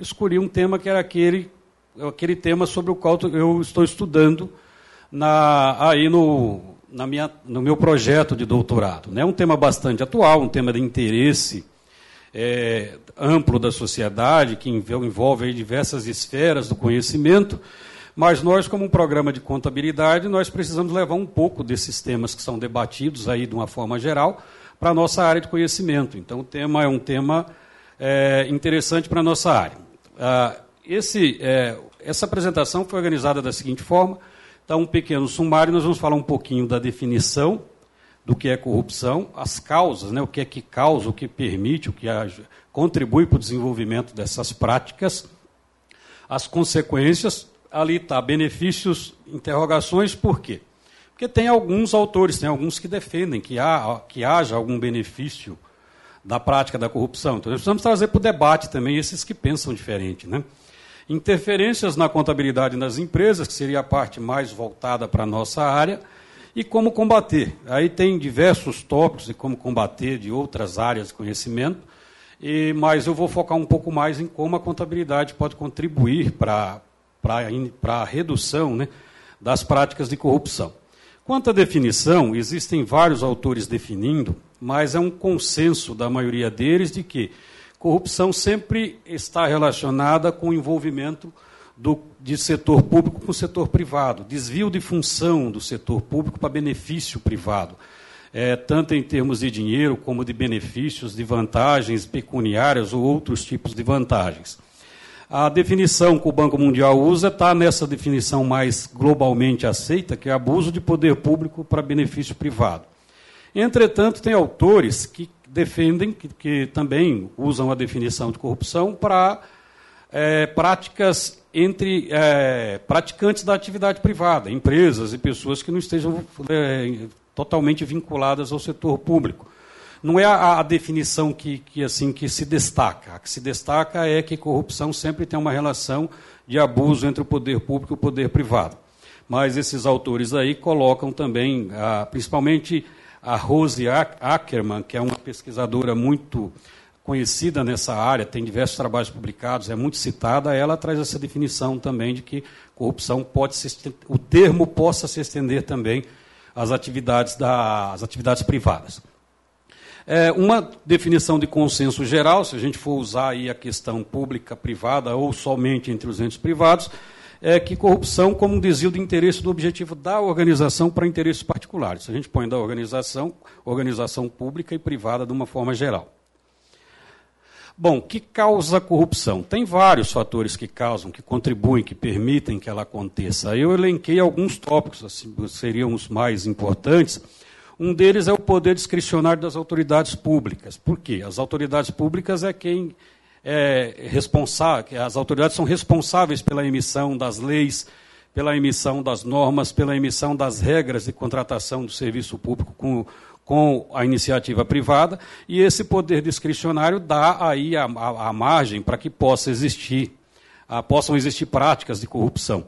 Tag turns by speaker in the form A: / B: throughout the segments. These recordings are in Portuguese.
A: escolhi um tema que era aquele, aquele tema sobre o qual eu estou estudando na, aí no, na minha, no meu projeto de doutorado. É né? um tema bastante atual, um tema de interesse é, amplo da sociedade, que envolve diversas esferas do conhecimento, mas nós, como um programa de contabilidade, nós precisamos levar um pouco desses temas que são debatidos aí de uma forma geral para a nossa área de conhecimento. Então, o tema é um tema é, interessante para a nossa área. Ah, esse, é, essa apresentação foi organizada da seguinte forma: então, um pequeno sumário, nós vamos falar um pouquinho da definição do que é corrupção, as causas, né, o que é que causa, o que permite, o que contribui para o desenvolvimento dessas práticas, as consequências, ali está, benefícios, interrogações, por quê? Porque tem alguns autores, tem alguns que defendem que, há, que haja algum benefício da prática da corrupção. Então, nós precisamos trazer para o debate também esses que pensam diferente. Né? Interferências na contabilidade das empresas, que seria a parte mais voltada para a nossa área, e como combater. Aí tem diversos tópicos de como combater de outras áreas de conhecimento, e, mas eu vou focar um pouco mais em como a contabilidade pode contribuir para a redução né, das práticas de corrupção. Quanto à definição, existem vários autores definindo, mas é um consenso da maioria deles de que corrupção sempre está relacionada com o envolvimento do, de setor público com o setor privado, desvio de função do setor público para benefício privado, é, tanto em termos de dinheiro como de benefícios, de vantagens pecuniárias ou outros tipos de vantagens. A definição que o Banco Mundial usa está nessa definição mais globalmente aceita, que é abuso de poder público para benefício privado. Entretanto, tem autores que defendem, que, que também usam a definição de corrupção para é, práticas entre é, praticantes da atividade privada, empresas e pessoas que não estejam é, totalmente vinculadas ao setor público. Não é a, a, definição que, que, assim que se destaca. A que se destaca é que corrupção sempre tem uma relação de abuso entre o poder público e o poder privado. Mas esses autores aí colocam também, ah, principalmente a Rose Ackerman, que é uma pesquisadora muito conhecida nessa área, tem diversos trabalhos publicados, é muito citada, ela traz essa definição também de que corrupção pode se, o termo possa se estender também às atividades, das atividades privadas. É uma definição de consenso geral, se a gente for usar aí a questão pública, privada ou somente entre os entes privados, é que corrupção como um desvio de interesse do objetivo da organização para interesses particulares. A gente põe da organização, organização pública e privada de uma forma geral. Bom, que causa a corrupção? Tem vários fatores que causam, que contribuem, que permitem que ela aconteça. Eu elenquei alguns tópicos, assim, seriam os mais importantes. Um deles é o poder discricionário das autoridades públicas. Por quê? As autoridades públicas é quem é responsável, as autoridades são responsáveis pela emissão das leis, pela emissão das normas, pela emissão das regras de contratação do serviço público com com a iniciativa privada, e esse poder discricionário dá aí a, a, a margem para que possa existir, a, possam existir práticas de corrupção.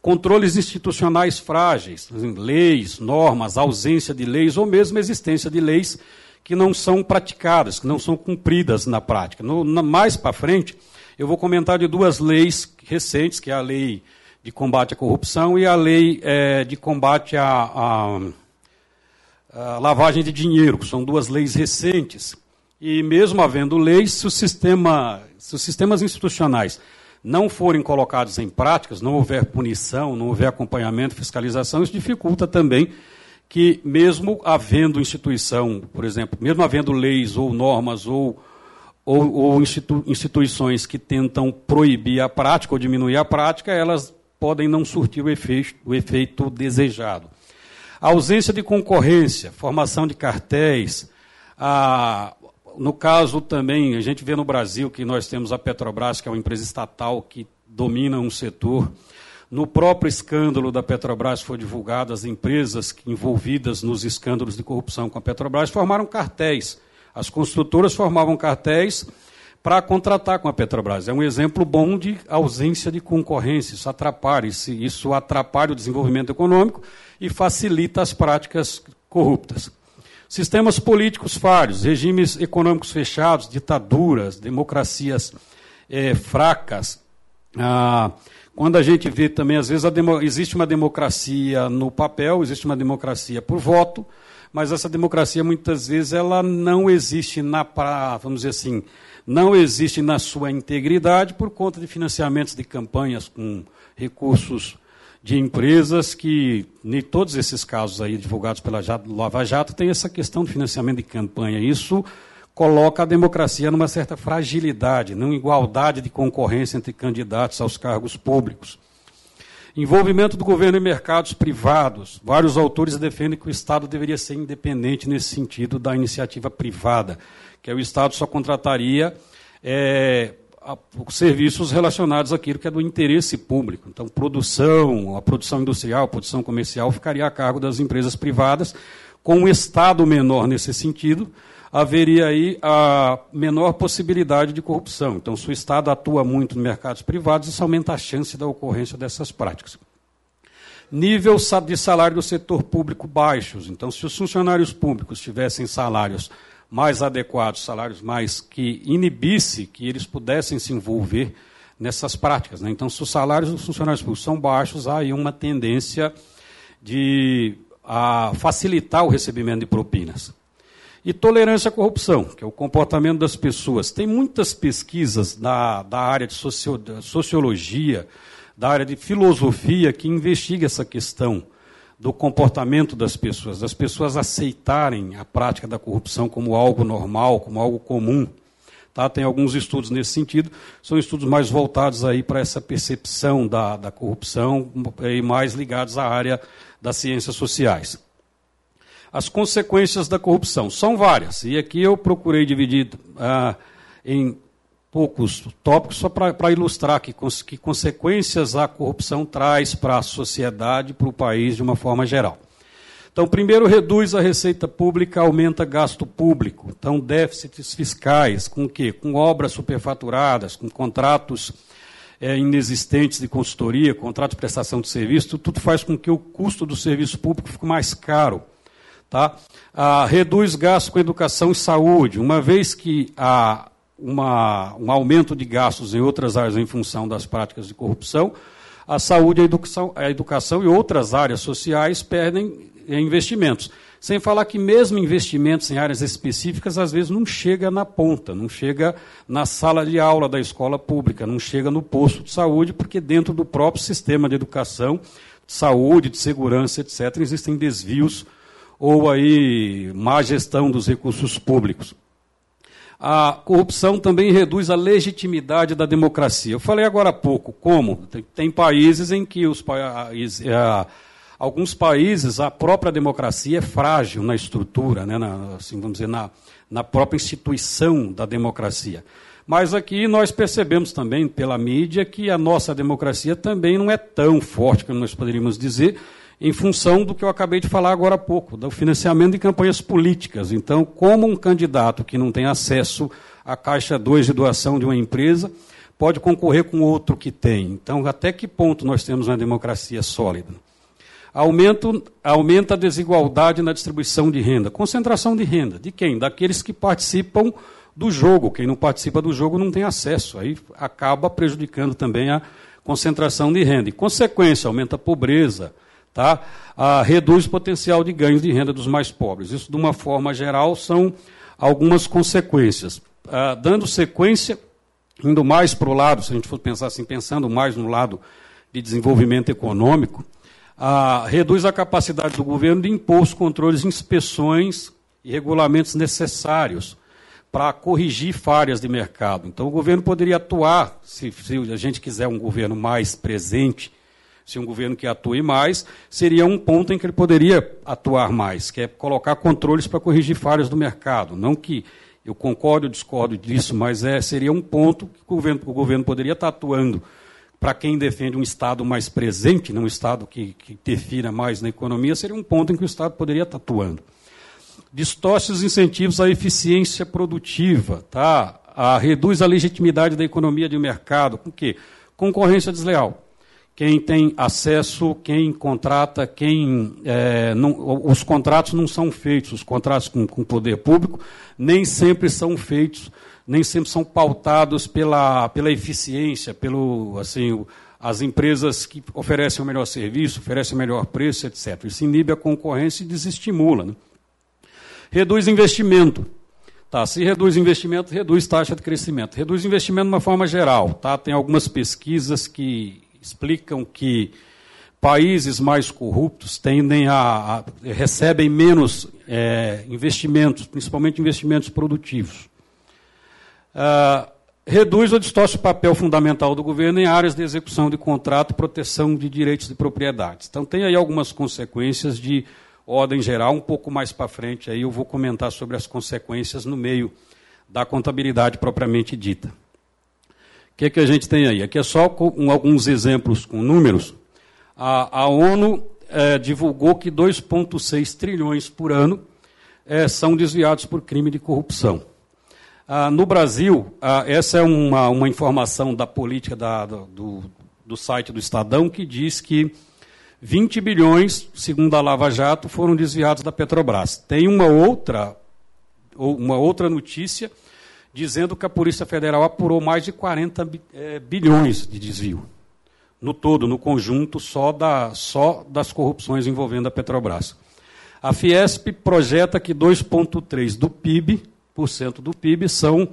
A: Controles institucionais frágeis, leis, normas, ausência de leis ou mesmo existência de leis que não são praticadas, que não são cumpridas na prática. No, na, mais para frente, eu vou comentar de duas leis recentes, que é a lei de combate à corrupção e a lei é, de combate à, lavagem de dinheiro, que são duas leis recentes. E mesmo havendo leis, se, sistema, se os sistemas institucionais não forem colocados em práticas, não houver punição, não houver acompanhamento, fiscalização, isso dificulta também que, mesmo havendo instituição, por exemplo, mesmo havendo leis ou normas ou, ou, ou institu instituições que tentam proibir a prática ou diminuir a prática, elas podem não surtir o efeito, o efeito desejado. A ausência de concorrência, formação de cartéis. A, no caso também, a gente vê no Brasil que nós temos a Petrobras, que é uma empresa estatal que domina um setor. No próprio escândalo da Petrobras foi divulgado, as empresas envolvidas nos escândalos de corrupção com a Petrobras formaram cartéis. As construtoras formavam cartéis para contratar com a Petrobras. É um exemplo bom de ausência de concorrência. Isso atrapalha, isso atrapalha o desenvolvimento econômico e facilita as práticas corruptas. Sistemas políticos falhos, regimes econômicos fechados, ditaduras, democracias é, fracas. Ah, quando a gente vê também, às vezes, existe uma democracia no papel, existe uma democracia por voto, mas essa democracia muitas vezes ela não existe na pra, vamos dizer assim, não existe na sua integridade por conta de financiamentos de campanhas com recursos de empresas que, em todos esses casos aí divulgados pela Lava Jato, tem essa questão de financiamento de campanha. Isso coloca a democracia numa certa fragilidade, numa igualdade de concorrência entre candidatos aos cargos públicos. Envolvimento do governo em mercados privados. Vários autores defendem que o Estado deveria ser independente nesse sentido da iniciativa privada, que o Estado só contrataria é, serviços relacionados àquilo que é do interesse público. Então, produção, a produção industrial, a produção comercial ficaria a cargo das empresas privadas, com um Estado menor nesse sentido, haveria aí a menor possibilidade de corrupção. Então, se o Estado atua muito nos mercados privados, isso aumenta a chance da ocorrência dessas práticas. Nível de salário do setor público baixos. Então, se os funcionários públicos tivessem salários mais adequados, salários mais que inibisse que eles pudessem se envolver nessas práticas. Né? Então, se os salários dos funcionários públicos são baixos, há aí uma tendência de a facilitar o recebimento de propinas. E tolerância à corrupção, que é o comportamento das pessoas. Tem muitas pesquisas da, da área de socio, sociologia, da área de filosofia, que investiga essa questão do comportamento das pessoas, das pessoas aceitarem a prática da corrupção como algo normal, como algo comum. Tá? Tem alguns estudos nesse sentido, são estudos mais voltados aí para essa percepção da, da corrupção e mais ligados à área das ciências sociais. As consequências da corrupção são várias, e aqui eu procurei dividir ah, em poucos tópicos só para ilustrar que, que consequências a corrupção traz para a sociedade, para o país de uma forma geral. Então, primeiro, reduz a receita pública, aumenta gasto público. Então, déficits fiscais, com o quê? Com obras superfaturadas, com contratos é, inexistentes de consultoria, contrato de prestação de serviço, tudo faz com que o custo do serviço público fique mais caro. Tá? Ah, reduz gastos com educação e saúde, uma vez que há uma, um aumento de gastos em outras áreas em função das práticas de corrupção, a saúde, a educação, a educação e outras áreas sociais perdem investimentos. Sem falar que mesmo investimentos em áreas específicas, às vezes não chega na ponta, não chega na sala de aula da escola pública, não chega no posto de saúde, porque dentro do próprio sistema de educação, de saúde, de segurança, etc., existem desvios ou aí má gestão dos recursos públicos. A corrupção também reduz a legitimidade da democracia. Eu falei agora há pouco como tem, tem países em que os países, é, alguns países a própria democracia é frágil na estrutura, né, na, assim, vamos dizer, na, na própria instituição da democracia. Mas aqui nós percebemos também pela mídia que a nossa democracia também não é tão forte como nós poderíamos dizer, em função do que eu acabei de falar agora há pouco, do financiamento de campanhas políticas. Então, como um candidato que não tem acesso à caixa 2 de doação de uma empresa pode concorrer com outro que tem? Então, até que ponto nós temos uma democracia sólida? Aumento, aumenta a desigualdade na distribuição de renda. Concentração de renda. De quem? Daqueles que participam do jogo. Quem não participa do jogo não tem acesso. Aí acaba prejudicando também a concentração de renda. E, consequência, aumenta a pobreza, tá? Ah, reduz o potencial de ganhos de renda dos mais pobres. Isso, de uma forma geral, são algumas consequências. Ah, dando sequência, indo mais para o lado, se a gente for pensar assim, pensando mais no lado de desenvolvimento econômico, ah, reduz a capacidade do governo de impor os controles, inspeções e regulamentos necessários para corrigir falhas de mercado. Então, o governo poderia atuar, se, se a gente quiser um governo mais presente se um governo que atue mais, seria um ponto em que ele poderia atuar mais, que é colocar controles para corrigir falhas do mercado. Não que eu concordo ou discordo disso, mas é, seria um ponto que o governo, o governo poderia estar atuando para quem defende um Estado mais presente, não um Estado que, que interfira mais na economia, seria um ponto em que o Estado poderia estar atuando. Distorce os incentivos à eficiência produtiva, tá? a, reduz a legitimidade da economia de mercado. Com quê? Concorrência desleal quem tem acesso, quem contrata, quem. É, não, os contratos não são feitos, os contratos com o poder público nem sempre são feitos nem sempre são pautados pela, pela eficiência, pelo assim, as empresas que oferecem o melhor serviço, oferecem o melhor preço, etc. Isso inibe a concorrência e desestimula. Né? Reduz investimento. Tá, se reduz investimento, reduz taxa de crescimento. Reduz investimento de uma forma geral. Tá? Tem algumas pesquisas que explicam que países mais corruptos tendem a, a recebem menos é, investimentos, principalmente investimentos produtivos. Uh, reduz ou distorce o papel fundamental do governo em áreas de execução de contrato e proteção de direitos de propriedade. Então tem aí algumas consequências de ordem geral, um pouco mais para frente aí eu vou comentar sobre as consequências no meio da contabilidade propriamente dita. O que, é que a gente tem aí? Aqui é só com alguns exemplos com números. A, a ONU é, divulgou que 2,6 trilhões por ano é, são desviados por crime de corrupção. Ah, no Brasil, ah, essa é uma, uma informação da política da, do, do site do Estadão que diz que 20 bilhões, segundo a Lava Jato, foram desviados da Petrobras. Tem uma outra, uma outra notícia dizendo que a Polícia Federal apurou mais de 40 é, bilhões de desvio. No todo, no conjunto, só, da, só das corrupções envolvendo a Petrobras. A Fiesp projeta que 2,3% do PIB, por cento do PIB são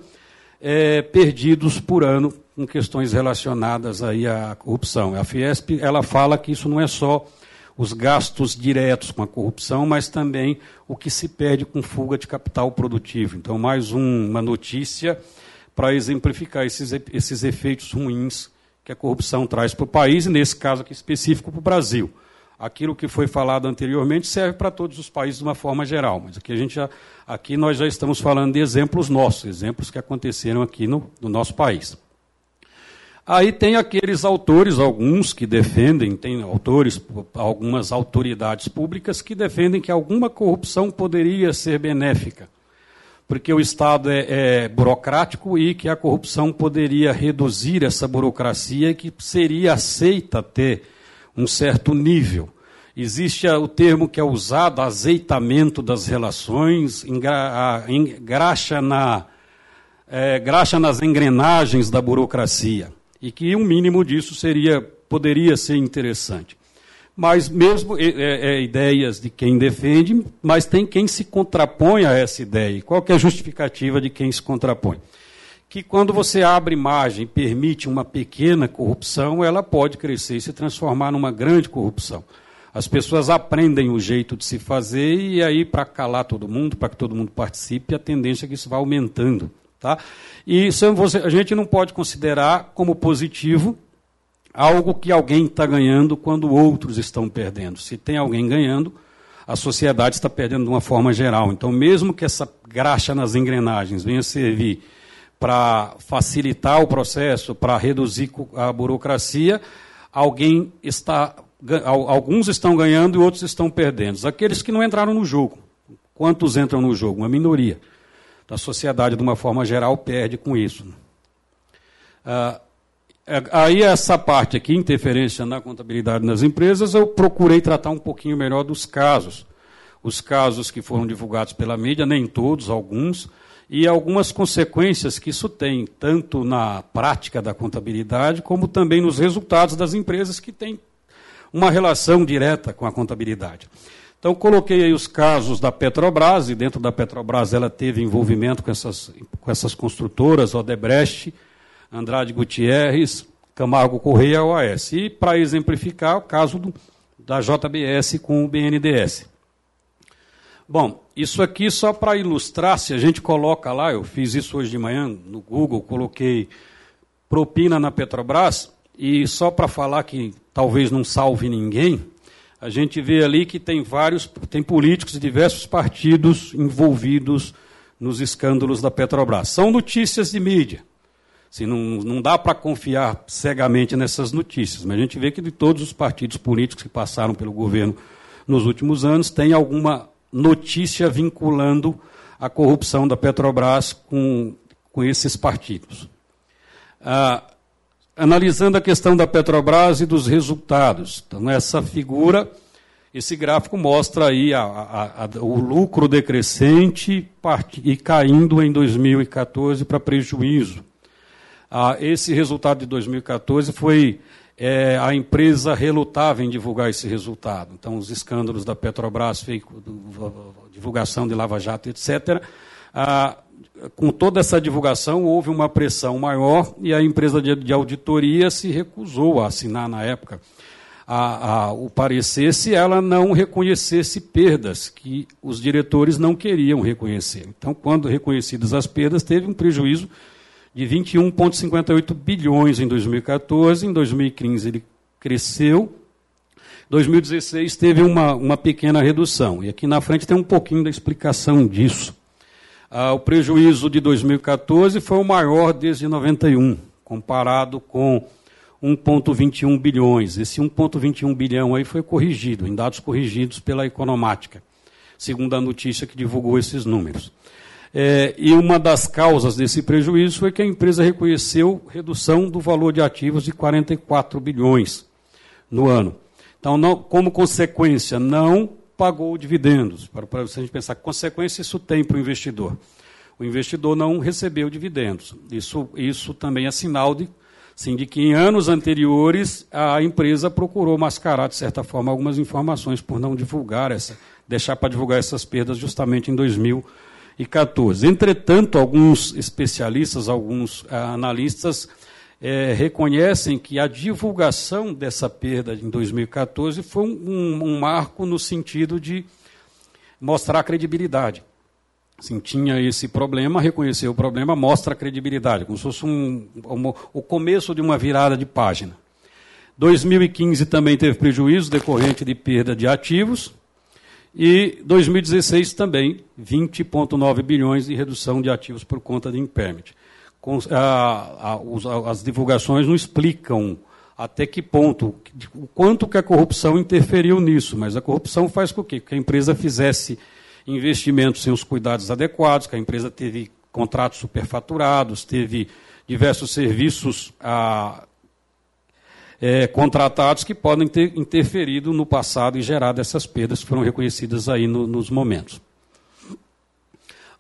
A: é, perdidos por ano com questões relacionadas aí à corrupção. A Fiesp ela fala que isso não é só os gastos diretos com a corrupção, mas também o que se perde com fuga de capital produtivo. Então, mais um, uma notícia para exemplificar esses, esses efeitos ruins que a corrupção traz para o país, e nesse caso aqui específico para o Brasil. Aquilo que foi falado anteriormente serve para todos os países de uma forma geral, mas aqui, a gente já, aqui nós já estamos falando de exemplos nossos, exemplos que aconteceram aqui no, no nosso país. Aí tem aqueles autores, alguns que defendem, tem autores, algumas autoridades públicas que defendem que alguma corrupção poderia ser benéfica, porque o Estado é, é burocrático e que a corrupção poderia reduzir essa burocracia que seria aceita ter um certo nível. Existe o termo que é usado, azeitamento das relações, engraxa, na, é, graxa nas engrenagens da burocracia e que um mínimo disso seria poderia ser interessante. Mas mesmo é, é, ideias de quem defende, mas tem quem se contrapõe a essa ideia. Qual é a justificativa de quem se contrapõe? Que quando você abre margem e permite uma pequena corrupção, ela pode crescer e se transformar numa grande corrupção. As pessoas aprendem o jeito de se fazer e aí, para calar todo mundo, para que todo mundo participe, a tendência é que isso vá aumentando. Tá? E isso a gente não pode considerar como positivo algo que alguém está ganhando quando outros estão perdendo. Se tem alguém ganhando, a sociedade está perdendo de uma forma geral. Então, mesmo que essa graxa nas engrenagens venha servir para facilitar o processo, para reduzir a burocracia, alguém está, alguns estão ganhando e outros estão perdendo. Aqueles que não entraram no jogo. Quantos entram no jogo? Uma minoria da sociedade, de uma forma geral, perde com isso. Ah, é, aí, essa parte aqui, interferência na contabilidade nas empresas, eu procurei tratar um pouquinho melhor dos casos. Os casos que foram divulgados pela mídia, nem todos, alguns, e algumas consequências que isso tem, tanto na prática da contabilidade, como também nos resultados das empresas que têm uma relação direta com a contabilidade. Então, coloquei aí os casos da Petrobras, e dentro da Petrobras ela teve envolvimento com essas, com essas construtoras, Odebrecht, Andrade Gutierrez, Camargo Correia e OAS. E, para exemplificar, o caso do, da JBS com o BNDES. Bom, isso aqui só para ilustrar, se a gente coloca lá, eu fiz isso hoje de manhã no Google, coloquei propina na Petrobras, e só para falar que talvez não salve ninguém, a gente vê ali que tem vários, tem políticos de diversos partidos envolvidos nos escândalos da Petrobras. São notícias de mídia. Assim, não, não dá para confiar cegamente nessas notícias, mas a gente vê que de todos os partidos políticos que passaram pelo governo nos últimos anos, tem alguma notícia vinculando a corrupção da Petrobras com, com esses partidos. Ah, analisando a questão da Petrobras e dos resultados. Então, essa figura Esse gráfico mostra aí a, a, a, o lucro decrescente e caindo em 2014 para prejuízo. Ah, esse resultado de 2014 foi é, a empresa relutava em divulgar esse resultado. Então, os escândalos da Petrobras, divulgação de Lava Jato, etc. Ah, com toda essa divulgação, houve uma pressão maior e a empresa de, de auditoria se recusou a assinar na época a, a, o parecer se ela não reconhecesse perdas que os diretores não queriam reconhecer. Então, quando reconhecidas as perdas, teve um prejuízo de 21,58 bilhões em 2014, em 2015 ele cresceu, 2016 teve uma, uma pequena redução. E aqui na frente tem um pouquinho da explicação disso. Ah, o prejuízo de 2014 foi o maior desde 91, comparado com 1,21 bilhões. Esse 1,21 bilhão aí foi corrigido, em dados corrigidos pela Economática, segundo a notícia que divulgou esses números. É, e uma das causas desse prejuízo foi que a empresa reconheceu redução do valor de ativos de 44 bilhões no ano. Então, não, como consequência, não pagou dividendos. Para, para a gente pensar que consequência isso tem para o investidor. O investidor não recebeu dividendos. Isso, isso também é sinal de, sim, de que em anos anteriores a empresa procurou mascarar, de certa forma, algumas informações por não divulgar essa, deixar para divulgar essas perdas justamente em 2020 2014. Entretanto, alguns especialistas, alguns ah, analistas é, reconhecem que a divulgação dessa perda em 2014 foi um, um, marco no sentido de mostrar credibilidade. Assim, tinha esse problema, reconheceu o problema, mostra a credibilidade, como se fosse um, um, o começo de uma virada de página. 2015 também teve prejuízo decorrente de perda de ativos, e 2016 também, 20,9 bilhões de redução de ativos por conta de impairment. As divulgações não explicam até que ponto, o quanto que a corrupção interferiu nisso, mas a corrupção faz com que, a empresa fizesse investimentos sem os cuidados adequados, que a empresa teve contratos superfaturados, teve diversos serviços é, contratados que podem ter interferido no passado e gerado essas perdas que foram reconhecidas aí no, nos momentos.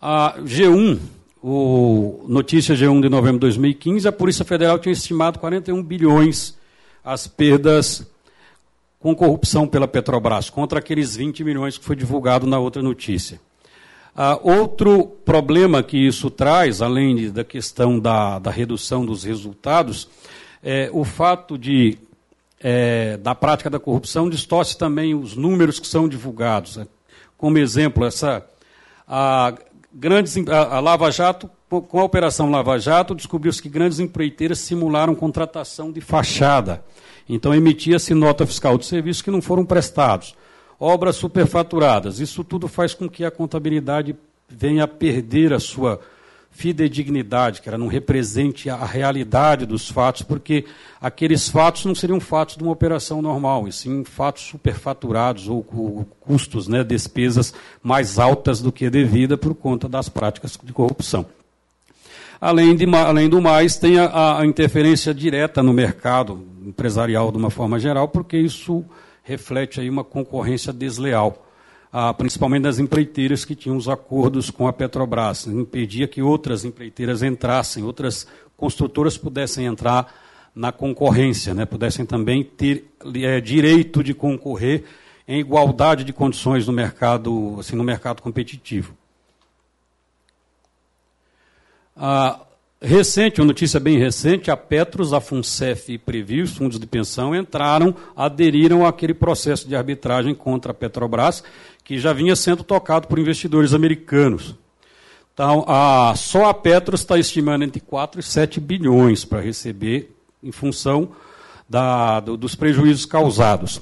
A: A G1, o, notícia G1 de novembro de 2015, a Polícia Federal tinha estimado 41 bilhões as perdas com corrupção pela Petrobras, contra aqueles 20 milhões que foi divulgado na outra notícia. Ah, outro problema que isso traz, além de, da questão da, da redução dos resultados, é, o fato de é, da prática da corrupção distorce também os números que são divulgados. Né? Como exemplo, essa a, grandes, a, Lava Jato, com a Operação Lava Jato, descobriu-se que grandes empreiteiras simularam contratação de fachada. Então emitia-se nota fiscal de serviços que não foram prestados. Obras superfaturadas. Isso tudo faz com que a contabilidade venha a perder a sua fidedignidade, que ela não represente a realidade dos fatos, porque aqueles fatos não seriam fatos de uma operação normal, e sim fatos superfaturados ou, custos, né, despesas mais altas do que devida por conta das práticas de corrupção. Além, de, além do mais, tem a, a interferência direta no mercado empresarial de uma forma geral, porque isso reflete aí uma concorrência desleal ah, principalmente das empreiteiras que tinham os acordos com a Petrobras. Impedia que outras empreiteiras entrassem, outras construtoras pudessem entrar na concorrência, né, pudessem também ter é, direito de concorrer em igualdade de condições no mercado, assim, no mercado competitivo. Ah, Recente, uma notícia bem recente, a Petros, a FUNCEF e Previ, os fundos de pensão, entraram, aderiram àquele processo de arbitragem contra a Petrobras, que já vinha sendo tocado por investidores americanos. Então, a, só a Petros está estimando entre 4 e 7 bilhões para receber em função da, do, dos prejuízos causados.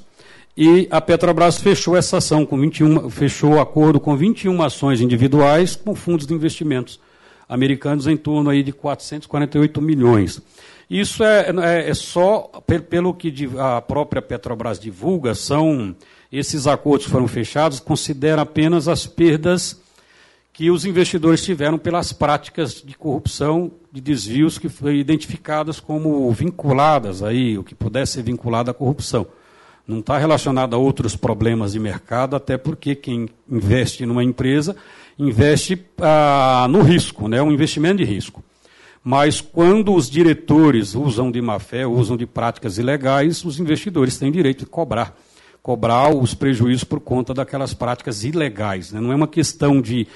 A: E a Petrobras fechou essa ação com 21, fechou o acordo com 21 ações individuais com fundos de investimentos americanos em torno aí de 448 milhões. Isso é, é, é só pelo que a própria Petrobras divulga, são esses acordos foram fechados, considera apenas as perdas que os investidores tiveram pelas práticas de corrupção, de desvios que foram identificadas como vinculadas aí, o que pudesse ser vinculado à corrupção. Não está relacionado a outros problemas de mercado, até porque quem investe numa empresa investe ah, no risco, né, um investimento de risco. Mas quando os diretores usam de má fé, usam de práticas ilegais, os investidores têm direito de cobrar. Cobrar os prejuízos por conta daquelas práticas ilegais. Né? Não é uma questão de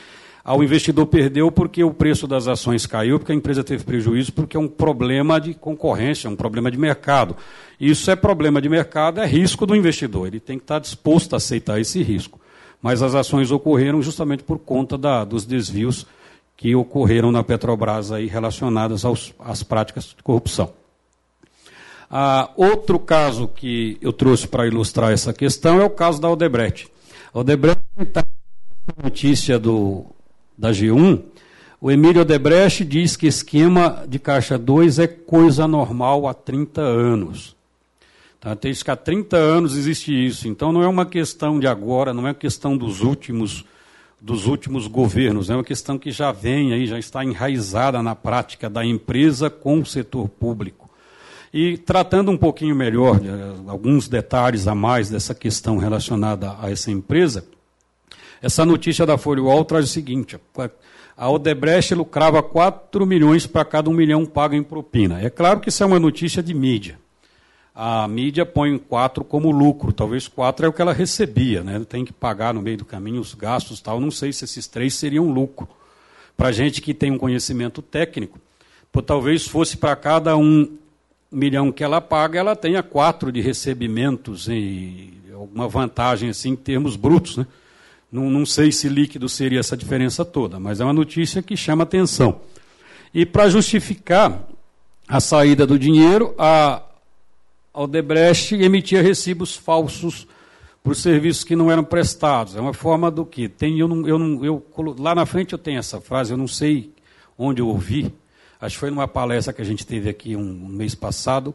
A: ah, o investidor perdeu porque o preço das ações caiu, porque a empresa teve prejuízo, porque é um problema de concorrência, um problema de mercado. Isso é problema de mercado, é risco do investidor. Ele tem que estar disposto a aceitar esse risco. Mas as ações ocorreram justamente por conta da, dos desvios que ocorreram na Petrobras aí relacionadas aos, às práticas de corrupção. Ah, outro caso que eu trouxe para ilustrar essa questão é o caso da Odebrecht. Odebrecht está notícia do da G1, o Emílio Odebrecht diz que esquema de caixa 2 é coisa normal há 30 anos. Tá? Tem que há 30 anos existe isso. Então não é uma questão de agora, não é uma questão dos últimos dos últimos governos, é uma questão que já vem aí, já está enraizada na prática da empresa com o setor público. E tratando um pouquinho melhor, alguns detalhes a mais dessa questão relacionada a essa empresa, essa notícia da Folha UOL traz o seguinte: a Odebrecht lucrava 4 milhões para cada um milhão pago em propina. É claro que isso é uma notícia de mídia. A mídia põe 4 como lucro, talvez 4 é o que ela recebia, né? Tem que pagar no meio do caminho os gastos tal. Não sei se esses três seriam lucro. Para gente que tem um conhecimento técnico, pô, talvez fosse para cada um milhão que ela paga, ela tenha quatro de recebimentos e alguma vantagem assim em termos brutos, né? Não, não sei se líquido seria essa diferença toda, mas é uma notícia que chama atenção. E para justificar a saída do dinheiro, a Odebrecht emitia recibos falsos por serviços que não eram prestados. É uma forma do que? Tem, eu não, eu não, eu, lá na frente eu tenho essa frase, eu não sei onde eu ouvi, acho que foi numa palestra que a gente teve aqui um, um mês passado,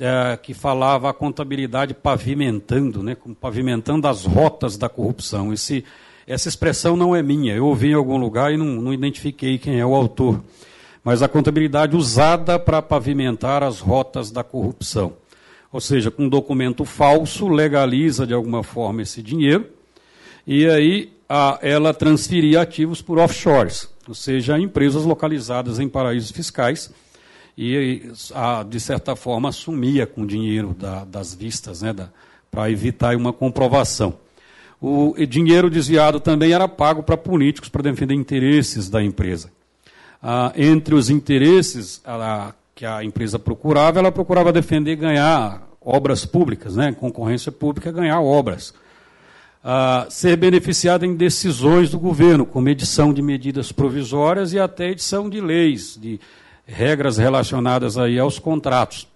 A: é, que falava a contabilidade pavimentando, né, pavimentando as rotas da corrupção. Esse, essa expressão não é minha, eu ouvi em algum lugar e não, não identifiquei quem é o autor. Mas a contabilidade usada para pavimentar as rotas da corrupção. Ou seja, com um documento falso, legaliza de alguma forma esse dinheiro, e aí a, ela transferia ativos por offshores, ou seja, empresas localizadas em paraísos fiscais e, a, de certa forma, sumia com o dinheiro da, das vistas, né, para evitar uma comprovação. O dinheiro desviado também era pago para políticos para defender interesses da empresa. Ah, entre os interesses que a empresa procurava, ela procurava defender ganhar obras públicas, né, concorrência pública, ganhar obras. Ah, ser beneficiada em decisões do governo, como edição de medidas provisórias e até edição de leis, de regras relacionadas aí aos contratos.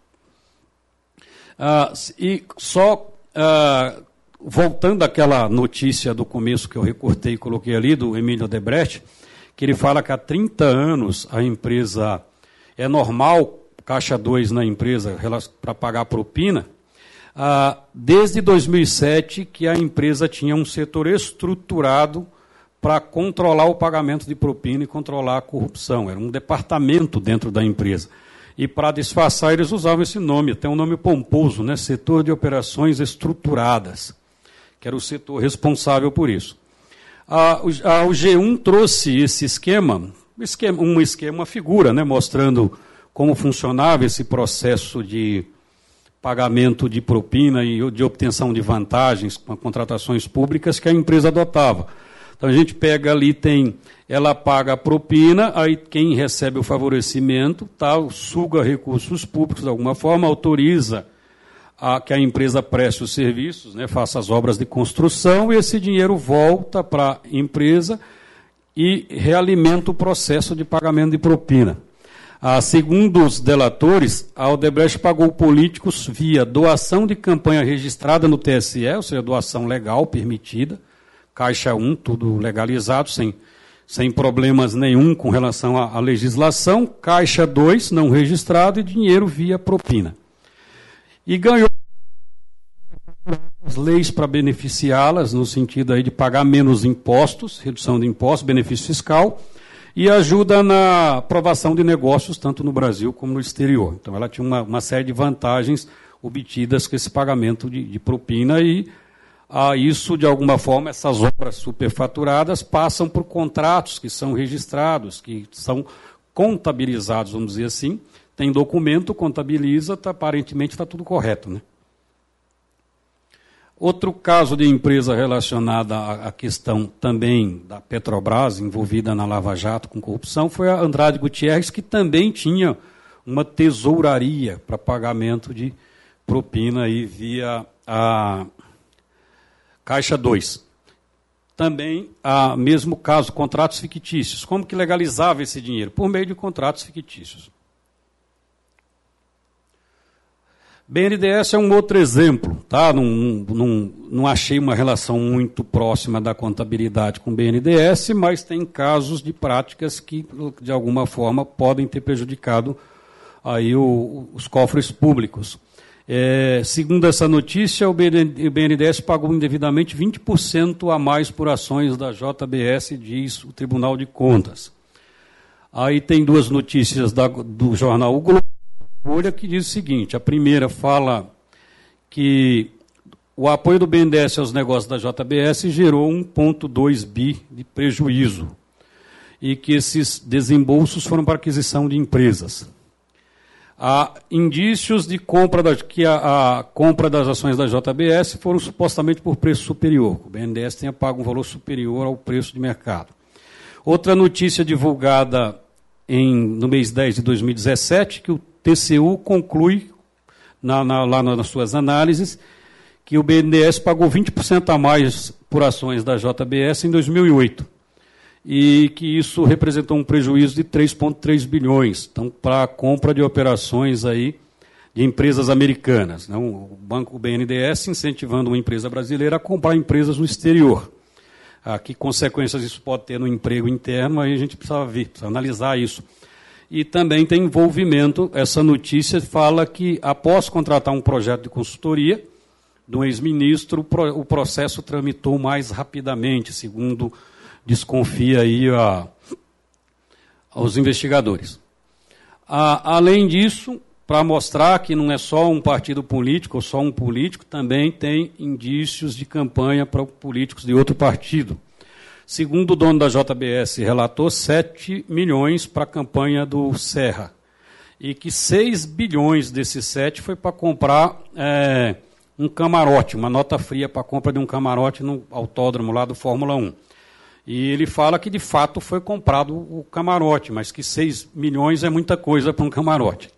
A: Ah, e só ah, voltando àquela notícia do começo que eu recortei e coloquei ali, do Emílio Debrecht, que ele fala que há 30 anos a empresa é normal, caixa 2 na empresa para pagar propina, ah, desde 2007 que a empresa tinha um setor estruturado para controlar o pagamento de propina e controlar a corrupção. Era um departamento dentro da empresa. E para disfarçar, eles usavam esse nome, tem um nome pomposo, né? Setor de Operações Estruturadas, que era o setor responsável por isso. A, a, o G1 trouxe esse esquema, esquema, um esquema, uma figura, né? mostrando como funcionava esse processo de pagamento de propina e de obtenção de vantagens com contratações públicas que a empresa adotava. Então a gente pega ali, tem, ela paga a propina, aí quem recebe o favorecimento, tal, suga recursos públicos de alguma forma, autoriza a, que a empresa preste os serviços, né, faça as obras de construção, e esse dinheiro volta para a empresa e realimenta o processo de pagamento de propina. Ah, segundo os delatores, a Odebrecht pagou políticos via doação de campanha registrada no TSE, ou seja, doação legal, permitida, Caixa 1, tudo legalizado, sem, sem problemas nenhum com relação à, à legislação. Caixa 2, não registrado, e dinheiro via propina. E ganhou as leis para beneficiá-las, no sentido aí de pagar menos impostos, redução de impostos, benefício fiscal, e ajuda na aprovação de negócios, tanto no Brasil como no exterior. Então, ela tinha uma, uma série de vantagens obtidas com esse pagamento de, de propina e a isso, de alguma forma, essas obras superfaturadas passam por contratos que são registrados, que são contabilizados, vamos dizer assim. Tem documento, contabiliza, tá, aparentemente está tudo correto. Né? Outro caso de empresa relacionada à questão também da Petrobras, envolvida na Lava Jato com corrupção, foi a Andrade Gutierrez, que também tinha uma tesouraria para pagamento de propina aí via a Caixa 2. Também, a mesmo caso, contratos fictícios. Como que legalizava esse dinheiro? Por meio de contratos fictícios. BNDES é um outro exemplo, tá? Não, não, não achei uma relação muito próxima da contabilidade com BNDES, mas tem casos de práticas que, de alguma forma, podem ter prejudicado aí o, os cofres públicos. É, segundo essa notícia, o BNDES pagou indevidamente 20% a mais por ações da JBS, diz o Tribunal de Contas. Aí tem duas notícias da, do jornal O Globo que diz o seguinte: a primeira fala que o apoio do BNDES aos negócios da JBS gerou 1,2 bi de prejuízo e que esses desembolsos foram para aquisição de empresas. Há indícios de compra da, que a, a, compra das ações da JBS foram supostamente por preço superior. O BNDES tenha pago um valor superior ao preço de mercado. Outra notícia divulgada em, no mês 10 de 2017, que o TCU conclui, na, na, lá nas suas análises, que o BNDES pagou 20% a mais por ações da JBS em 2008 e que isso representou um prejuízo de 3,3 bilhões então, para a compra de operações aí de empresas americanas. Né? O banco BNDES incentivando uma empresa brasileira a comprar empresas no exterior. Ah, que consequências isso pode ter no emprego interno, aí a gente precisa ver, precisa analisar isso e também tem envolvimento. Essa notícia fala que, após contratar um projeto de consultoria um ex-ministro, o processo tramitou mais rapidamente, segundo desconfia aí a, aos investigadores. A, além disso, para mostrar que não é só um partido político ou só um político, também tem indícios de campanha para políticos de outro partido. Segundo o dono da JBS, relatou 7 milhões para a campanha do Serra. E que 6 bilhões desses 7 foi para comprar é, um camarote, uma nota fria para a compra de um camarote no autódromo lá do Fórmula 1. E ele fala que de fato foi comprado o camarote, mas que 6 milhões é muita coisa para um camarote.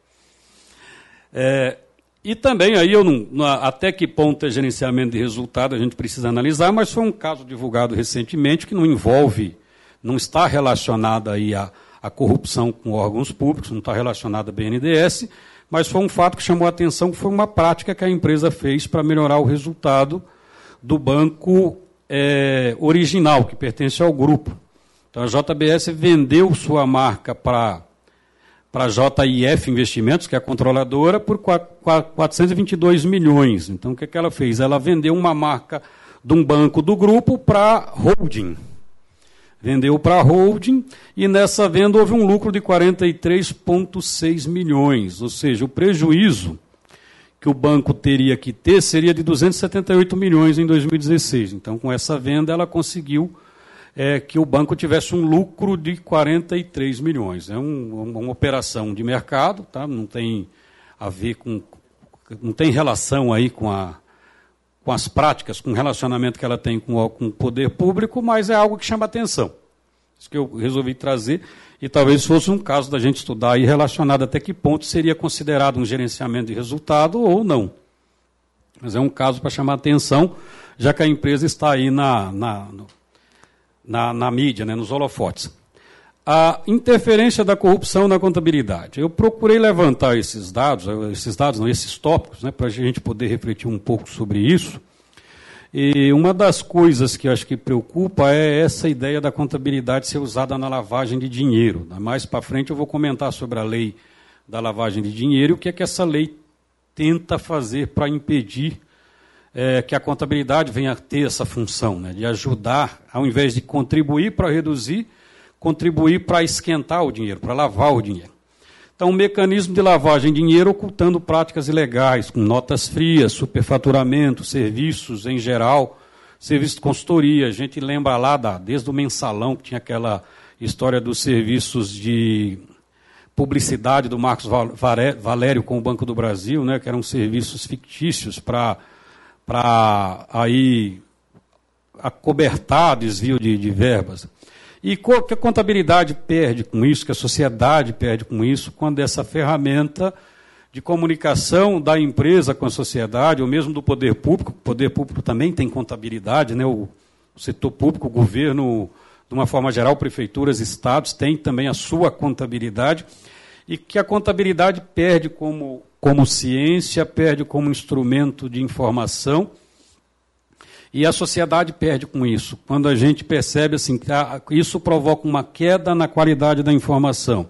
A: É, e também aí eu não, até que ponto é gerenciamento de resultado a gente precisa analisar, mas foi um caso divulgado recentemente que não envolve, não está relacionado aí a, a corrupção com órgãos públicos, não está relacionado a BNDES, mas foi um fato que chamou a atenção, que foi uma prática que a empresa fez para melhorar o resultado do banco é, original, que pertence ao grupo. Então a JBS vendeu sua marca para a JIF Investimentos, que é a controladora, por 422 milhões. Então, o que, é que ela fez? Ela vendeu uma marca de um banco do grupo para holding. Vendeu para holding e nessa venda houve um lucro de 43,6 milhões. Ou seja, o prejuízo que o banco teria que ter seria de 278 milhões em 2016. Então, com essa venda, ela conseguiu é, que o banco tivesse um lucro de 43 milhões. É um, uma operação de mercado, tá? não tem a ver com. não tem relação aí com, a, com as práticas, com o relacionamento que ela tem com, com o poder público, mas é algo que chama atenção. Isso que eu resolvi trazer, e talvez fosse um caso da gente estudar aí relacionado até que ponto seria considerado um gerenciamento de resultado ou não. Mas é um caso para chamar atenção, já que a empresa está aí na, na, na, na mídia, né, nos holofotes. A interferência da corrupção na contabilidade. Eu procurei levantar esses dados, esses dados, não, esses tópicos, né, para a gente poder refletir um pouco sobre isso. E uma das coisas que eu acho que preocupa é essa ideia da contabilidade ser usada na lavagem de dinheiro. Mais para frente eu vou comentar sobre a lei da lavagem de dinheiro e o que é que essa lei tenta fazer para impedir é, que a contabilidade venha a ter essa função, né, de ajudar, ao invés de contribuir para reduzir, contribuir para esquentar o dinheiro, para lavar o dinheiro. Então, um mecanismo de lavagem de dinheiro ocultando práticas ilegais, com notas frias, superfaturamento, serviços em geral, serviço de consultoria. A gente lembra lá, da, desde o mensalão, que tinha aquela história dos serviços de publicidade do Marcos Valério com o Banco do Brasil, né, que eram serviços fictícios para aí acobertar desvio de, de verbas. E que a contabilidade perde com isso, que a sociedade perde com isso, quando essa ferramenta de comunicação da empresa com a sociedade, ou mesmo do poder público, o poder público também tem contabilidade, né? o, o setor público, o governo, de uma forma geral, prefeituras, estados, tem também a sua contabilidade, e que a contabilidade perde como, como ciência, perde como instrumento de informação, e a sociedade perde com isso. Quando a gente percebe assim que isso provoca uma queda na qualidade da informação.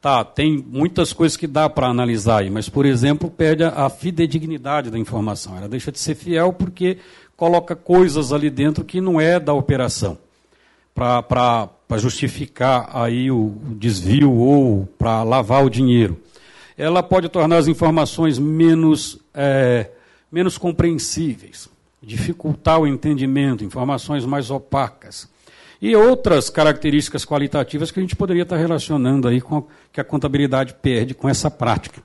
A: Tá, tem muitas coisas que dá para analisar aí, mas, por exemplo, perde a fidedignidade da informação. Ela deixa de ser fiel porque coloca coisas ali dentro que não é da operação, para justificar aí o, desvio ou para lavar o dinheiro. Ela pode tornar as informações menos, é, menos compreensíveis dificultar o entendimento, informações mais opacas. E outras características qualitativas que a gente poderia estar relacionando aí com que a contabilidade perde com essa prática.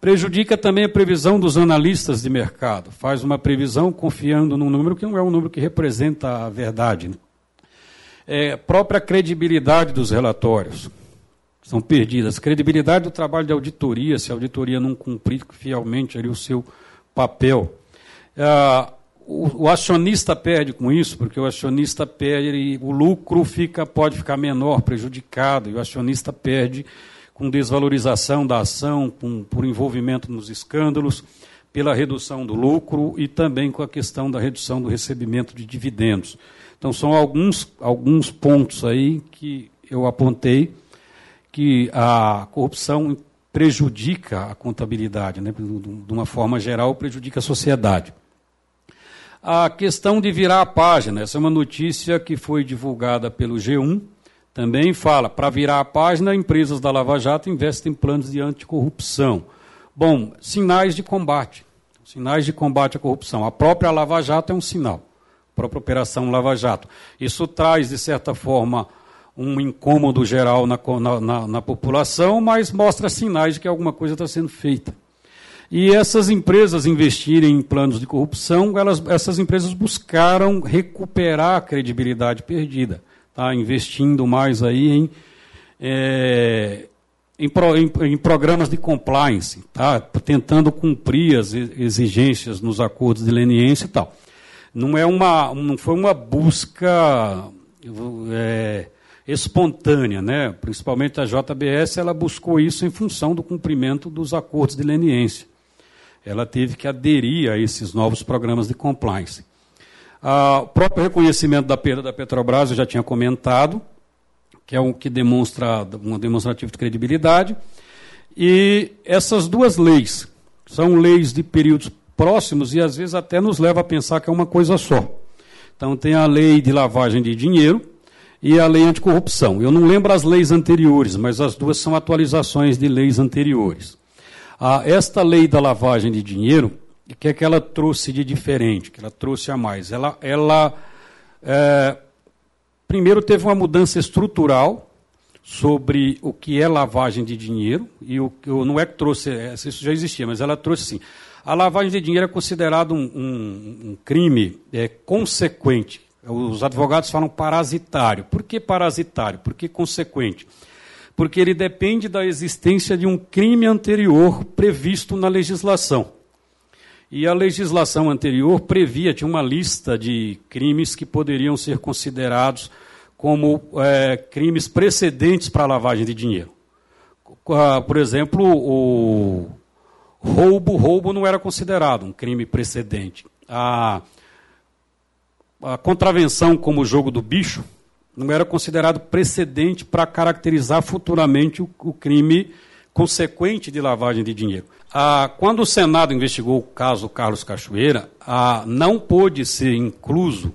A: Prejudica também a previsão dos analistas de mercado. Faz uma previsão confiando num número que não é um número que representa a verdade. Né? É, própria credibilidade dos relatórios são perdidas. Credibilidade do trabalho de auditoria, se a auditoria não cumprir fielmente ali o seu papel. Ah, o, o, acionista perde com isso, porque o acionista perde, o lucro fica, pode ficar menor, prejudicado, e o acionista perde com desvalorização da ação, com, por envolvimento nos escândalos, pela redução do lucro e também com a questão da redução do recebimento de dividendos. Então, são alguns, alguns pontos aí que eu apontei que a corrupção prejudica a contabilidade, né? de uma forma geral, prejudica a sociedade. A questão de virar a página, essa é uma notícia que foi divulgada pelo G1, também fala, para virar a página, empresas da Lava Jato investem em planos de anticorrupção. Bom, sinais de combate, sinais de combate à corrupção. A própria Lava Jato é um sinal, a própria Operação Lava Jato. Isso traz, de certa forma, um incômodo geral na, na, na população, mas mostra sinais de que alguma coisa está sendo feita. E essas empresas investirem em planos de corrupção, elas, essas empresas buscaram recuperar a credibilidade perdida, tá? investindo mais aí em, é, em, em, em, programas de compliance, tá? tentando cumprir as exigências nos acordos de leniência e tal. Não, é uma, não foi uma busca é, espontânea, né? principalmente a JBS, ela buscou isso em função do cumprimento dos acordos de leniência ela teve que aderir a esses novos programas de compliance. Ah, o próprio reconhecimento da perda da Petrobras eu já tinha comentado, que é um que demonstra um demonstrativo de credibilidade. E essas duas leis são leis de períodos próximos e às vezes até nos leva a pensar que é uma coisa só. Então tem a lei de lavagem de dinheiro e a lei anticorrupção. Eu não lembro as leis anteriores, mas as duas são atualizações de leis anteriores. Esta lei da lavagem de dinheiro, o que é que ela trouxe de diferente, que ela trouxe a mais? Ela, ela é, primeiro teve uma mudança estrutural sobre o que é lavagem de dinheiro, e o, não é que trouxe, isso já existia, mas ela trouxe assim, a lavagem de dinheiro é considerado um, um, um crime é, consequente. Os advogados falam parasitário. Por que parasitário? Por que consequente? Porque ele depende da existência de um crime anterior previsto na legislação. E a legislação anterior previa, tinha uma lista de crimes que poderiam ser considerados como é, crimes precedentes para a lavagem de dinheiro. Por exemplo, o roubo, roubo não era considerado um crime precedente. A, a contravenção como jogo do bicho não era considerado precedente para caracterizar futuramente o, o, crime consequente de lavagem de dinheiro. Ah, quando o Senado investigou o caso Carlos Cachoeira, ah, não pôde ser incluso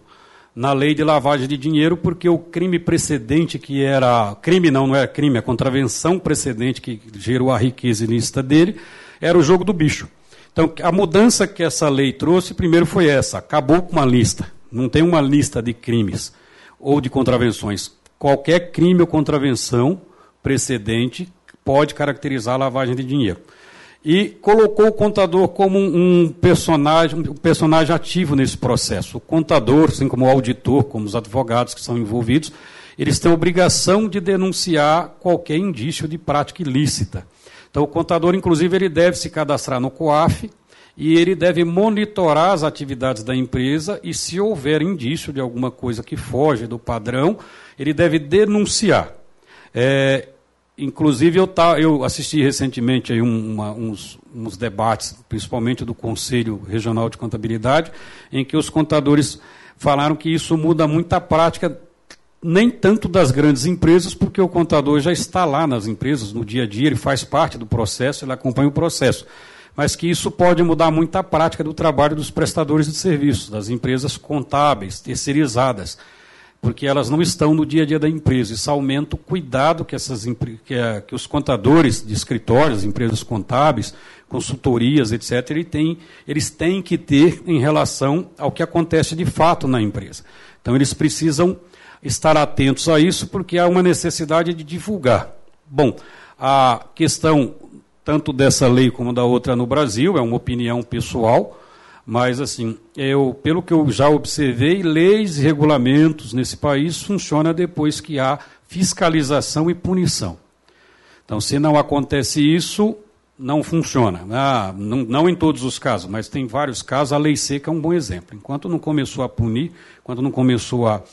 A: na lei de lavagem de dinheiro, porque o crime precedente que era. Crime não, não é crime, a contravenção precedente que gerou a riqueza ilícita dele, era o jogo do bicho. Então, a mudança que essa lei trouxe, primeiro foi essa: acabou com uma lista. Não tem uma lista de crimes ou de contravenções. Qualquer crime ou contravenção precedente pode caracterizar a lavagem de dinheiro. E colocou o contador como um personagem, um personagem ativo nesse processo. O contador, assim como o auditor, como os advogados que são envolvidos, eles têm a obrigação de denunciar qualquer indício de prática ilícita. Então, o contador, inclusive, ele deve se cadastrar no COAF e ele deve monitorar as atividades da empresa e, se houver indício de alguma coisa que foge do padrão, ele deve denunciar. É, inclusive, eu, tá, eu assisti recentemente aí uma, uns, uns debates, principalmente do Conselho Regional de Contabilidade, em que os contadores falaram que isso muda muito a prática nem tanto das grandes empresas, porque o contador já está lá nas empresas no dia a dia, ele faz parte do processo, ele acompanha o processo. Mas que isso pode mudar muito a prática do trabalho dos prestadores de serviços, das empresas contábeis, terceirizadas, porque elas não estão no dia a dia da empresa. Isso aumenta o cuidado que, essas, que, que os contadores de escritórios, empresas contábeis, consultorias, etc., eles têm, eles têm que ter em relação ao que acontece de fato na empresa. Então, eles precisam estar atentos a isso, porque há uma necessidade de divulgar. Bom, a questão tanto dessa lei como da outra no Brasil é uma opinião pessoal, mas assim, eu, pelo que eu já observei, leis e regulamentos nesse país funcionam depois que há fiscalização e punição. Então, se não acontece isso, não funciona. Ah, não, não, em todos os casos, mas tem vários casos. A lei seca é um bom exemplo. Enquanto não começou a punir, quando não começou a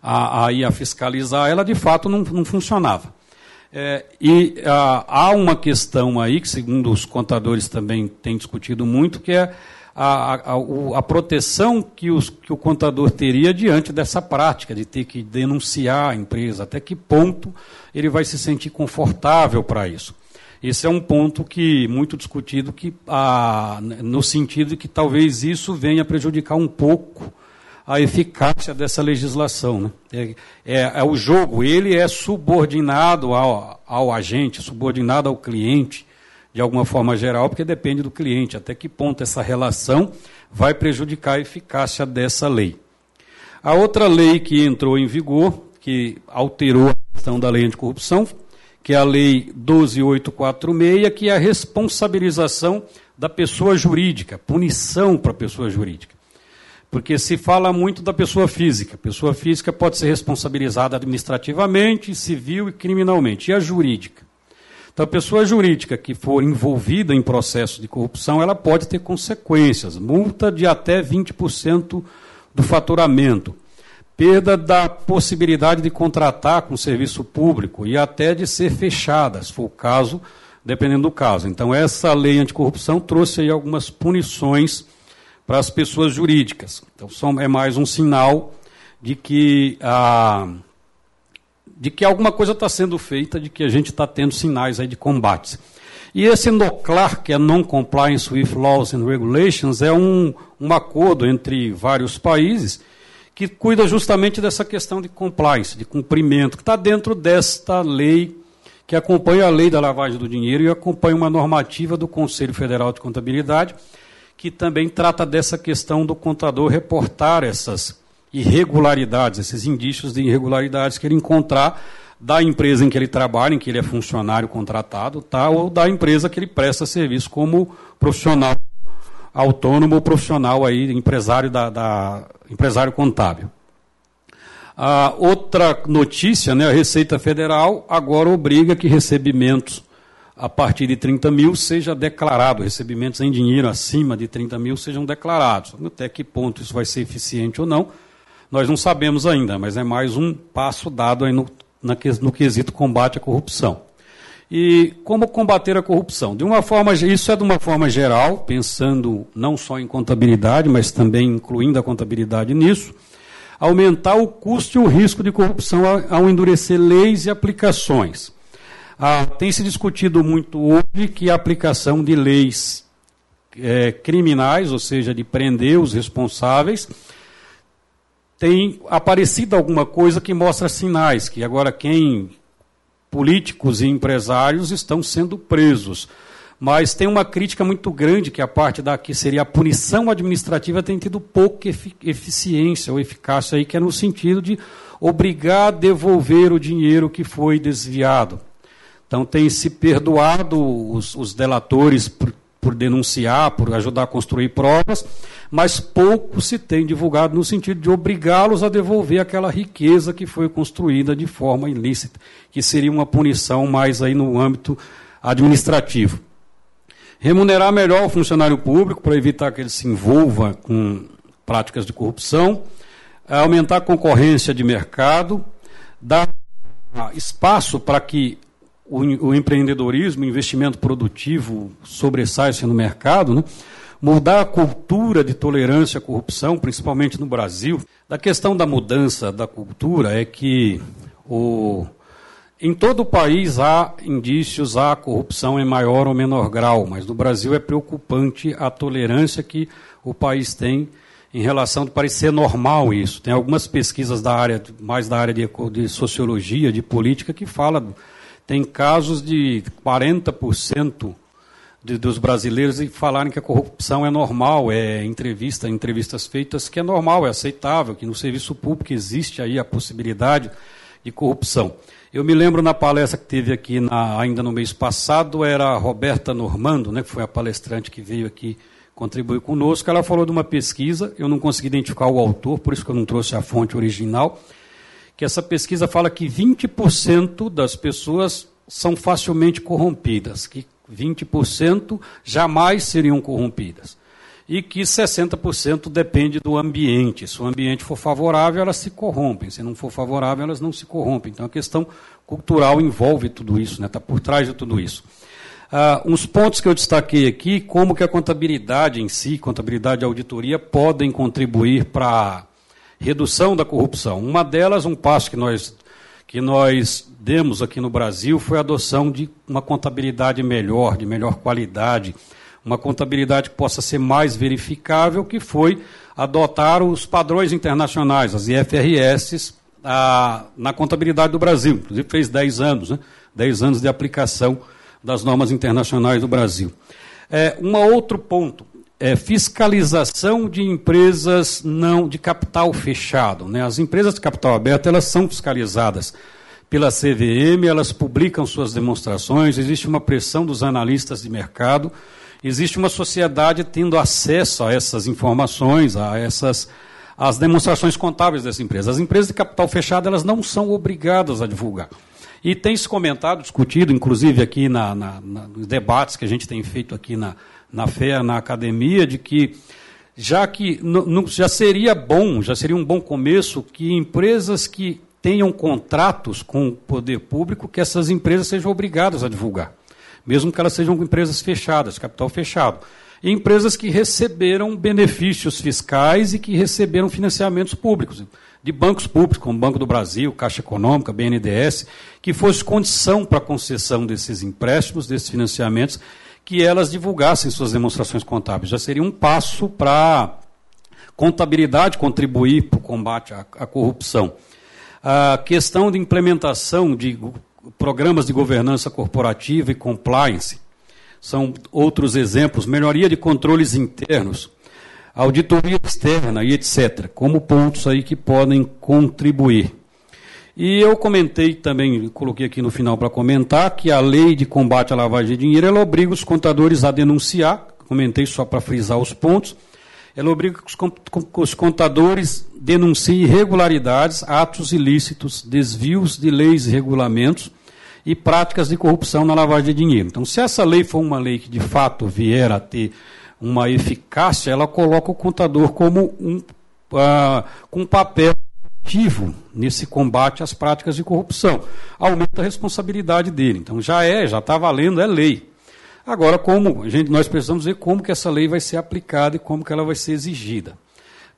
A: a, a, a fiscalizar, ela de fato não, não funcionava. É, e a, há uma questão aí, que segundo os contadores também têm discutido muito, que é a, a, a, proteção que, os, que, o contador teria diante dessa prática, de ter que denunciar a empresa, até que ponto ele vai se sentir confortável para isso. Esse é um ponto que muito discutido, que, no sentido de que talvez isso venha prejudicar um pouco a eficácia dessa legislação. Né? É, é, é, o jogo, ele é subordinado ao, ao agente, subordinado ao cliente, de alguma forma geral, porque depende do cliente, até que ponto essa relação vai prejudicar a eficácia dessa lei. A outra lei que entrou em vigor, que alterou a questão da lei anticorrupção, que é a Lei 12846, que é a responsabilização da pessoa jurídica, punição para a pessoa jurídica. Porque se fala muito da pessoa física. Pessoa física pode ser responsabilizada administrativamente, civil e criminalmente. E a jurídica? Então, a pessoa jurídica que for envolvida em processo de corrupção, ela pode ter consequências. Multa de até 20% do faturamento. Perda da possibilidade de contratar com serviço público e até de ser fechada, se for o caso, dependendo do caso. Então, essa lei anticorrupção trouxe aí algumas punições para as pessoas jurídicas. Então, são, é mais um sinal de que, de que alguma coisa está sendo feita, de que a gente está tendo sinais aí de combates. E esse NOCLAR, que é Non-Compliance with Laws and Regulations, é um, um acordo entre vários países que cuida justamente dessa questão de compliance, de cumprimento, que está dentro desta lei que acompanha a lei da lavagem do dinheiro e acompanha uma normativa do Conselho Federal de Contabilidade, que também trata dessa questão do contador reportar essas irregularidades, esses indícios de irregularidades que ele encontrar da empresa em que ele trabalha, em que ele é funcionário contratado, tá, ou da empresa que ele presta serviço como profissional autônomo ou profissional aí, empresário, da, da empresário contábil. A outra notícia, né, a Receita Federal agora obriga que recebimentos a partir de 30 mil seja declarado, recebimentos em dinheiro acima de 30 mil sejam declarados. Até que ponto isso vai ser eficiente ou não, nós não sabemos ainda, mas é mais um passo dado aí no, na, no quesito combate à corrupção. E como combater a corrupção? De uma forma, isso é de uma forma geral, pensando não só em contabilidade, mas também incluindo a contabilidade nisso, aumentar o custo e o risco de corrupção ao endurecer leis e aplicações. Ah, tem se discutido muito hoje que a aplicação de leis é, criminais, ou seja, de prender os responsáveis, tem aparecido alguma coisa que mostra sinais que agora quem políticos e empresários estão sendo presos. Mas tem uma crítica muito grande que a parte da que seria a punição administrativa tem tido pouca eficiência ou eficácia aí, que é no sentido de obrigar a devolver o dinheiro que foi desviado. Então tem se perdoado os, os delatores por, por denunciar, por ajudar a construir provas, mas pouco se tem divulgado no sentido de obrigá-los a devolver aquela riqueza que foi construída de forma ilícita, que seria uma punição mais aí no âmbito administrativo. Remunerar melhor o funcionário público para evitar que ele se envolva com práticas de corrupção, aumentar a concorrência de mercado, dar espaço para que o, o empreendedorismo, o investimento produtivo sobressaia-se no mercado, né? mudar a cultura de tolerância à corrupção, principalmente no Brasil. Da questão da mudança da cultura é que o, em todo o país há indícios à corrupção em maior ou menor grau, mas no Brasil é preocupante a tolerância que o país tem em relação de parecer normal isso. Tem algumas pesquisas da área, mais da área de, de sociologia, de política, que fala, tem casos de 40% de, dos brasileiros falarem que a corrupção é normal, é entrevista, entrevistas feitas que é normal, é aceitável, que no serviço público existe aí a possibilidade de corrupção. Eu me lembro na palestra que teve aqui na, ainda no mês passado, era a Roberta Normando, né, que foi a palestrante que veio aqui contribuir conosco. Ela falou de uma pesquisa, eu não consegui identificar o autor, por isso que eu não trouxe a fonte original, que essa pesquisa fala que 20% das pessoas são facilmente corrompidas, que 20% jamais seriam corrompidas. E que 60% depende do ambiente. Se o ambiente for favorável, elas se corrompem. Se não for favorável, elas não se corrompem. Então a questão cultural envolve tudo isso, está né? Tá por trás de tudo isso. Uh, uns pontos que eu destaquei aqui, como que a contabilidade em si, contabilidade e auditoria, podem contribuir para redução da corrupção. Uma delas, um passo que nós que nós demos aqui no Brasil foi a adoção de uma contabilidade melhor, de melhor qualidade, uma contabilidade que possa ser mais verificável, que foi adotar os padrões internacionais, as IFRS, a, na contabilidade do Brasil. Inclusive fez 10 anos, né? 10 anos de aplicação das normas internacionais do Brasil. É, um outro ponto, é, fiscalização de empresas não de capital fechado. Né? As empresas de capital aberto elas são fiscalizadas pela CVM, elas publicam suas demonstrações, existe uma pressão dos analistas de mercado, existe uma sociedade tendo acesso a essas informações, a essas as demonstrações contábeis dessa empresa. As empresas de capital fechado elas não são obrigadas a divulgar. E tem se comentado, discutido, inclusive aqui na, na, na, nos debates que a gente tem feito aqui na, na FEA, na academia, de que já que já seria bom, já seria um bom começo que empresas que tenham contratos com o poder público, que essas empresas sejam obrigadas a divulgar, mesmo que elas sejam empresas fechadas, capital fechado. E empresas que receberam benefícios fiscais e que receberam financiamentos públicos de bancos públicos, como Banco do Brasil, Caixa Econômica, BNDES, que fosse condição para a concessão desses empréstimos, desses financiamentos, que elas divulgassem suas demonstrações contábeis. Já seria um passo para contabilidade contribuir para o combate à, à corrupção. A questão de implementação de programas de governança corporativa e compliance são outros exemplos. Melhoria de controles internos auditoria externa e etc., como pontos aí que podem contribuir. E eu comentei também, coloquei aqui no final para comentar, que a lei de combate à lavagem de dinheiro, ela obriga os contadores a denunciar, comentei só para frisar os pontos, ela obriga que os contadores denunciem irregularidades, atos ilícitos, desvios de leis e regulamentos e práticas de corrupção na lavagem de dinheiro. Então, se essa lei for uma lei que de fato vier a ter uma eficácia, ela coloca o contador como um, uh, com um papel ativo nesse combate às práticas de corrupção. Aumenta a responsabilidade dele. Então já é, já está valendo, é lei. Agora, como a gente, nós precisamos ver como que essa lei vai ser aplicada e como que ela vai ser exigida.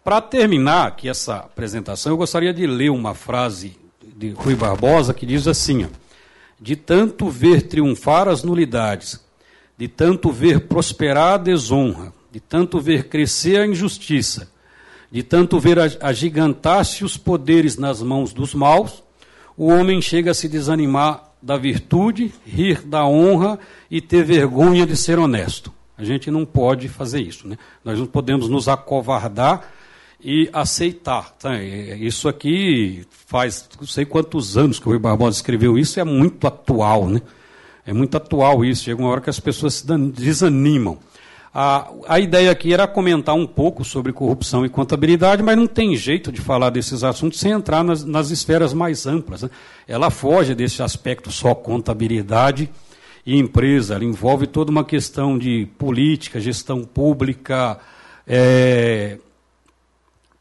A: Para terminar aqui essa apresentação, eu gostaria de ler uma frase de Rui Barbosa que diz assim: ó, de tanto ver triunfar as nulidades de tanto ver prosperar a desonra, de tanto ver crescer a injustiça, De tanto ver agigantar-se os poderes nas mãos dos maus, o homem chega a se desanimar da virtude, rir da honra e ter vergonha de ser honesto. A gente não pode fazer isso. Né? Nós não podemos nos acovardar e aceitar. Tá? Isso aqui faz não sei quantos anos que o Rui Barbosa escreveu isso, é muito atual. Né? É muito atual isso. Chega uma hora que as pessoas se desanimam. A, a ideia aqui era comentar um pouco sobre corrupção e contabilidade, mas não tem jeito de falar desses assuntos sem entrar nas, nas esferas mais amplas. Né? Ela foge desse aspecto só contabilidade e empresa, ela envolve toda uma questão de política, gestão pública, é,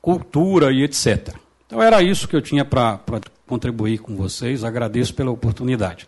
A: cultura e etc. Então era isso que eu tinha para contribuir com vocês, agradeço pela oportunidade.